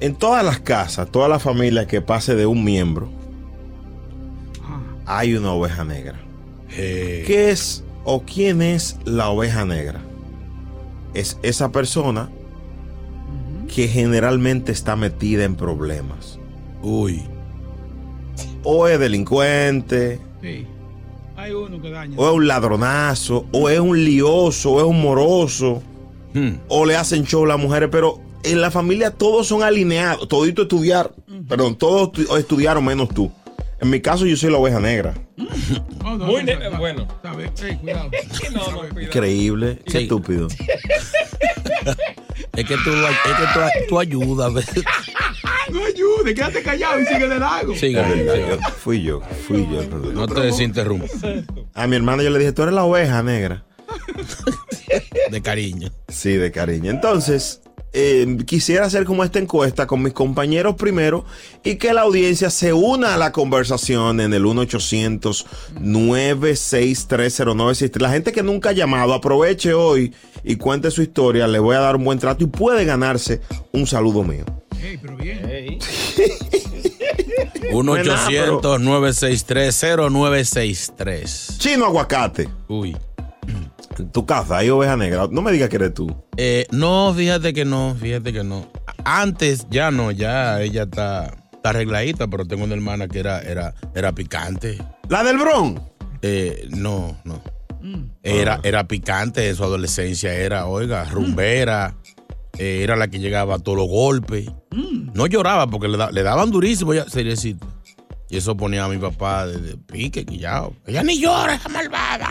En todas las casas, todas las familias que pase de un miembro, hay una oveja negra. ¿Qué es o quién es la oveja negra? Es esa persona que generalmente está metida en problemas. Uy. O es delincuente, Sí. Hay uno que daña. o es un ladronazo, o es un lioso, o es un moroso, Hmm. o le hacen show a las mujeres, pero en la familia todos son alineados, todito estudiar, perdón, todos tu- estudiaron menos tú. En mi caso yo soy la oveja negra. Oh, no, Muy no, bueno. cuidado. No. Increíble, qué Sí. estúpido. Es que tú, es que tú, tú ayudas. No ayude, quédate callado y sigue de largo. Sigue, sigue. Fui yo, fui yo. No te desinterrumpas. A mi hermana yo le dije, tú eres la oveja negra. De cariño. Sí, de cariño. Entonces, eh, quisiera hacer como esta encuesta con mis compañeros primero y que la audiencia se una a la conversación en el 1-800-9630963. La gente que nunca ha llamado, aproveche hoy y cuente su historia. Le voy a dar un buen trato y puede ganarse un saludo mío. Ey, pero bien. 1-800-963-0963. Chino aguacate. Uy. En tu casa hay oveja negra. No me digas que eres tú. Eh, no, fíjate que no, fíjate que no. Antes ya no, ya ella está, está arregladita, pero tengo una hermana que era, era, era picante. La del Bron. Eh, no, no. Era, era picante en su adolescencia, era, oiga, rumbera. eh, era la que llegaba a todos los golpes. No lloraba porque le, da- le daban durísimo, ya, seriecito. Y eso ponía a mi papá de, de pique, quillao. Ella ni llora, esa malvada.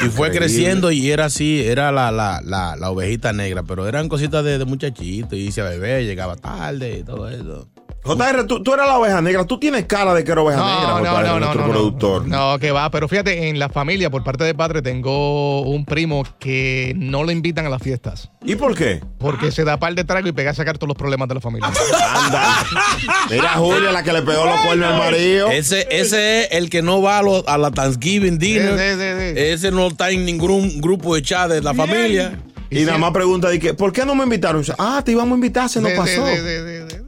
y fue Increíble. creciendo y era así, era la, la, la, la ovejita negra, pero eran cositas de, de muchachito. Y se bebé, llegaba tarde y todo eso. JR, tú, tú eras la oveja negra. Tú tienes cara de que eres oveja negra, JR, nuestro productor. No, que va, pero fíjate, en la familia, por parte de padre, tengo un primo que no le invitan a las fiestas. ¿Y por qué? Porque se da par de trago y pega a sacar todos los problemas de la familia. Anda. Mira Julia, la que le pegó los cuernos al marido. Ese, ese es el que no va a, lo- a la Thanksgiving dinner. Sí, sí, sí, sí. Ese no está en ningún grupo de chat de la familia. Y nada más pregunta, de que, ¿por qué no me invitaron? Ah, te íbamos a invitar, se nos Sí, pasó.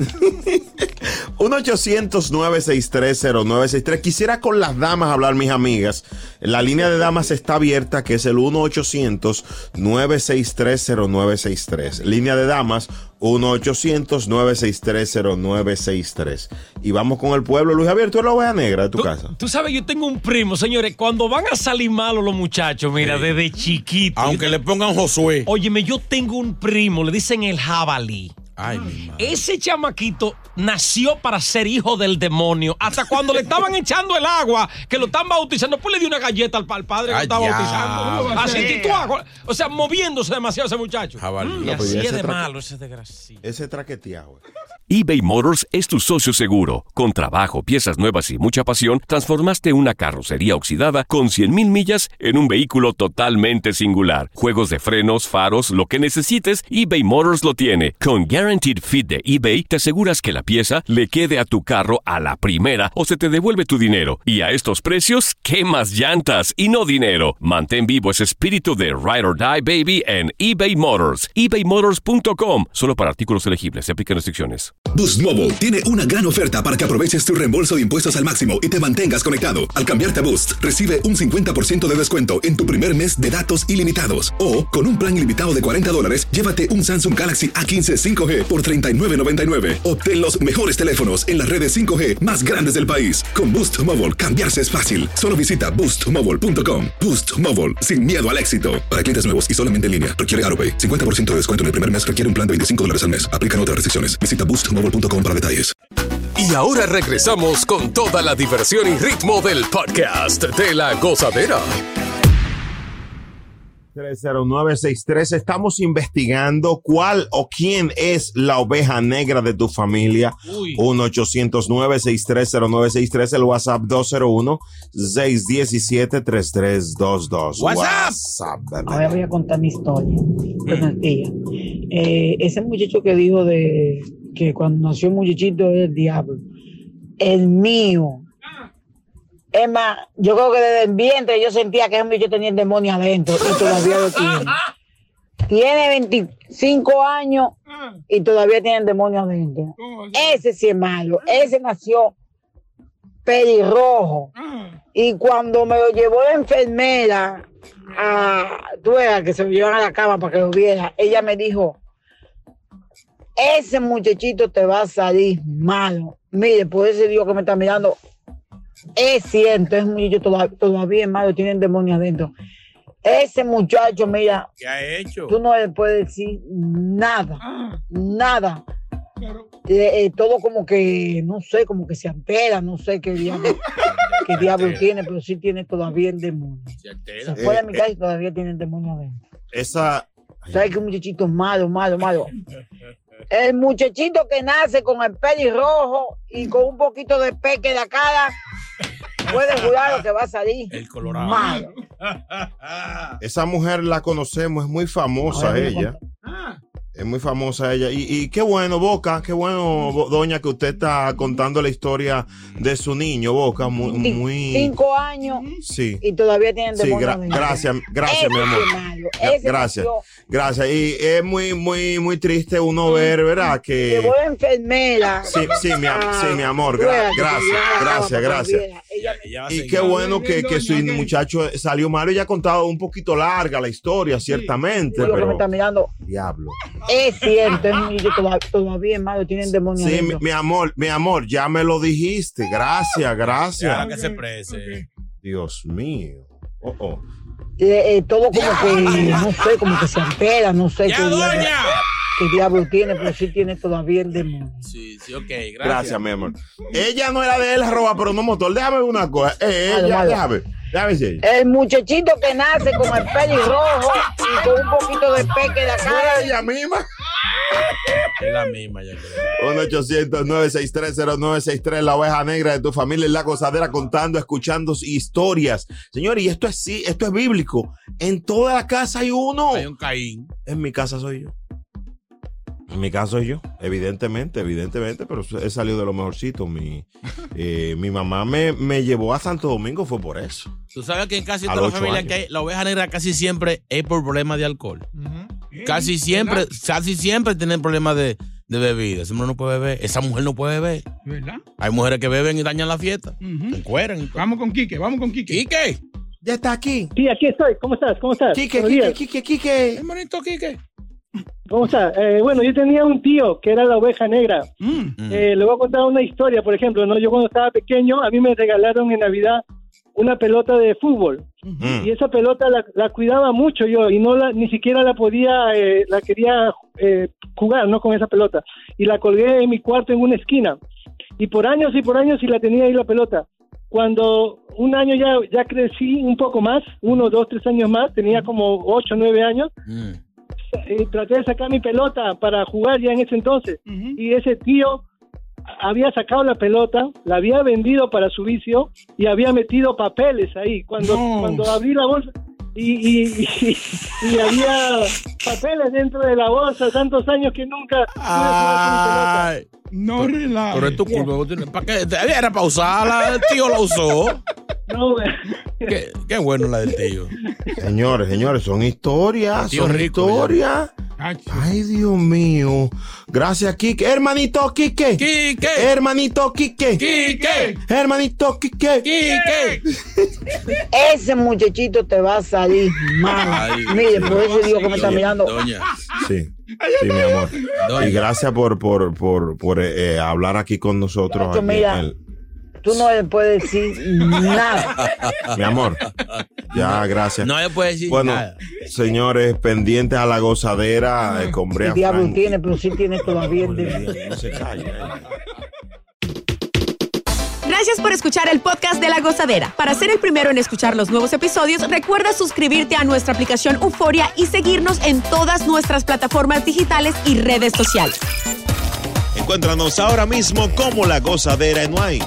Sí, sí, sí, sí. 1-800-963-0963. Quisiera con las damas hablar, mis amigas. La línea de damas está abierta, que es el 1-800-963-0963. Línea de damas, 1-800-963-0963. Y vamos con el pueblo. Luis Javier, tú eres la oveja negra de tu Tú, casa. tú sabes, yo tengo un primo, señores, cuando van a salir malos los muchachos, mira, desde chiquito. Aunque le pongan Josué. Óyeme, yo tengo un primo, le dicen el jabalí. Ay, mi madre. Ese chamaquito nació para ser hijo del demonio. Hasta cuando le estaban echando el agua, que lo están bautizando, pues le dio una galleta al, al padre que lo estaba ya. bautizando. ¿Cómo va a Así, tú agua. O sea, moviéndose demasiado ese muchacho. Mm, No, así es ese de malo ese desgraciado. Ese traqueteado. eBay Motors es tu socio seguro. Con trabajo, piezas nuevas y mucha pasión, transformaste una carrocería oxidada con 100.000 millas en un vehículo totalmente singular. Juegos de frenos, faros, lo que necesites, eBay Motors lo tiene. Con Guaranteed Fit de eBay, te aseguras que la pieza le quede a tu carro a la primera o se te devuelve tu dinero. Y a estos precios, ¿qué más llantas y no dinero? Mantén vivo ese espíritu de Ride or Die Baby en eBay Motors. ebaymotors.com. Solo para artículos elegibles. Se aplican restricciones. Boost Mobile tiene una gran oferta para que aproveches tu reembolso de impuestos al máximo y te mantengas conectado. Al cambiarte a Boost, recibe un 50% de descuento en tu primer mes de datos ilimitados. O, con un plan ilimitado de 40 dólares, llévate un Samsung Galaxy A15 5G por $39.99. Obtén los mejores teléfonos en las redes 5G más grandes del país. Con Boost Mobile, cambiarse es fácil. Solo visita boostmobile.com. Boost Mobile, sin miedo al éxito. Para clientes nuevos y solamente en línea, requiere AroPay. 50% de descuento en el primer mes requiere un plan de 25 dólares al mes. Aplican otras restricciones. Visita boostmobile.com para detalles. Y ahora regresamos con toda la diversión y ritmo del podcast de la gozadera. 30963. Estamos investigando cuál o quién es la oveja negra de tu familia. 1-800-963-0963. El WhatsApp 201-617-3322. WhatsApp. Ahora voy a contar mi historia. Buenos días. Eh, ese muchacho que dijo de que cuando nació el muchachito es el diablo. El mío. Es más, yo creo que desde el vientre yo sentía que ese muchacho tenía el demonio adentro y todavía lo tiene. Tiene 25 años y todavía tiene el demonio adentro. Ese sí es malo. Ese nació pelirrojo. Y cuando me lo llevó la enfermera, a, veas que se lo llevan a la cama para que lo viera, ella me dijo, ese muchachito te va a salir malo. Mire, por ese Dios que me está mirando, es cierto, ese muchacho toda- todavía es malo, tiene el demonio adentro. Ese muchacho, mira, ¿Qué ha hecho? tú no le puedes decir nada, nada. Eh, eh, todo como que, no sé, como que se altera, no sé qué diablo, qué diablo tiene, pero sí tiene todavía el demonio. Se fue de mi Eh, casa y todavía tiene el demonio adentro. Esa. ¿Sabes que un muchachito malo, malo, malo? El muchachito que nace con el pelirrojo y con un poquito de peque en la cara, puede jurar lo que va a salir. El colorado. Malo. Esa mujer la conocemos, es muy famosa Ay, ella. Es muy famosa ella. Y, y qué bueno, Boca, qué bueno, doña, que usted está contando la historia de su niño, Boca. Muy. muy Cinco años sí. y todavía tiene el Sí, gra- gracias, gracias, mi amor. malo, Gracias, gracias. Y es muy, muy, muy triste uno ver, ¿verdad? Que. Llevó la enfermera. Sí, sí, mi, Ah, sí, mi amor. tú gra- gracias, gracias, gracias. Y qué bueno que, que su muchacho salió malo. Ella ha contado un poquito larga la historia, ciertamente, Digo que me pero. está mirando. Diablo. Es cierto, todavía es malo, tiene el demonio Sí, mi, amor, mi amor, ya me lo dijiste. Gracias, gracias. Ya, que se prese. Dios mío. Oh, oh. Eh, eh, todo como que, no sé, como que se altera, no sé ¡Ya, qué diablo, doña! qué diablo tiene, pero sí tiene todavía el demonio. Sí, sí, ok, gracias. Gracias, mi amor. Ella no era de él, roba, pero no motor. Déjame ver una cosa. Eh, ella, déjame. El muchachito que nace con el pelirrojo y con un poquito de peque en la cara. ella misma. Es la misma, ya creo. 1-800-963-0963, la oveja negra de tu familia en la gozadera, contando, escuchando historias. Señores, y esto es sí, esto es bíblico. En toda la casa hay uno. Hay un Caín. En mi casa soy yo. En mi caso soy yo, evidentemente, evidentemente, pero he salido de lo mejorcito. Mi, eh, mi mamá me, me llevó a Santo Domingo, fue por eso. Tú sabes que en casi A todas los las ocho familias años. que hay, la oveja negra casi siempre es por problemas de alcohol. Casi siempre, casi siempre tienen problemas de, de bebida. Ese hombre no puede beber, esa mujer no puede beber. ¿Verdad? Hay mujeres que beben y dañan la fiesta. Encueran. Vamos con Quique, vamos con Quique. ¿Quique? Ya está aquí. Sí, aquí estoy. ¿Cómo estás? ¿Cómo estás? Quique, Quique. Quique, Quique. Hermanito Quique. ¿Cómo estás? Eh, bueno, yo tenía un tío que era la oveja negra. Mm. Eh, le voy a contar una historia, por ejemplo. ¿no? Yo cuando estaba pequeño, a mí me regalaron en Navidad una pelota de fútbol Mm. y esa pelota la, la cuidaba mucho yo y no la ni siquiera la podía eh, la quería eh, jugar no con esa pelota y la colgué en mi cuarto en una esquina y por años y por años y la tenía ahí la pelota cuando un año ya ya crecí un poco más uno dos tres años más tenía como ocho nueve años eh, traté de sacar mi pelota para jugar ya en ese entonces. Y ese tío había sacado la pelota, la había vendido para su vicio y había metido papeles ahí. Cuando, cuando abrí la bolsa y, y, y- y había papeles dentro de la bolsa, tantos años que nunca... Ay. No relajes. Pero es tu culpa. ¿Para qué? Era para usarla. El tío la usó. No, qué, qué bueno la del tío. Señores, señores, son historias, son rico, historias. Ay, Dios mío. Gracias, Kike. Hermanito Kike. Kike. Hermanito Kike. Kike. Hermanito Kike. Kike. Ese muchachito te va a salir mal. Mire, por eso digo que me está Doña, mirando. Sí, sí, mi amor. Y gracias por, por, por, por eh, eh, hablar aquí con nosotros. Aquí mira. Tú no le puedes decir nada. mi amor. Ya, gracias. No le puede decir bueno, nada. señores, pendientes a la gozadera eh, con Brea El diablo Frank. tiene, pero sí tiene todavía. No se calla. Gracias por escuchar el podcast de La Gozadera. Para ser el primero en escuchar los nuevos episodios, recuerda suscribirte a nuestra aplicación Euforia y seguirnos en todas nuestras plataformas digitales y redes sociales. Encuéntranos ahora mismo como La Gozadera en Wine.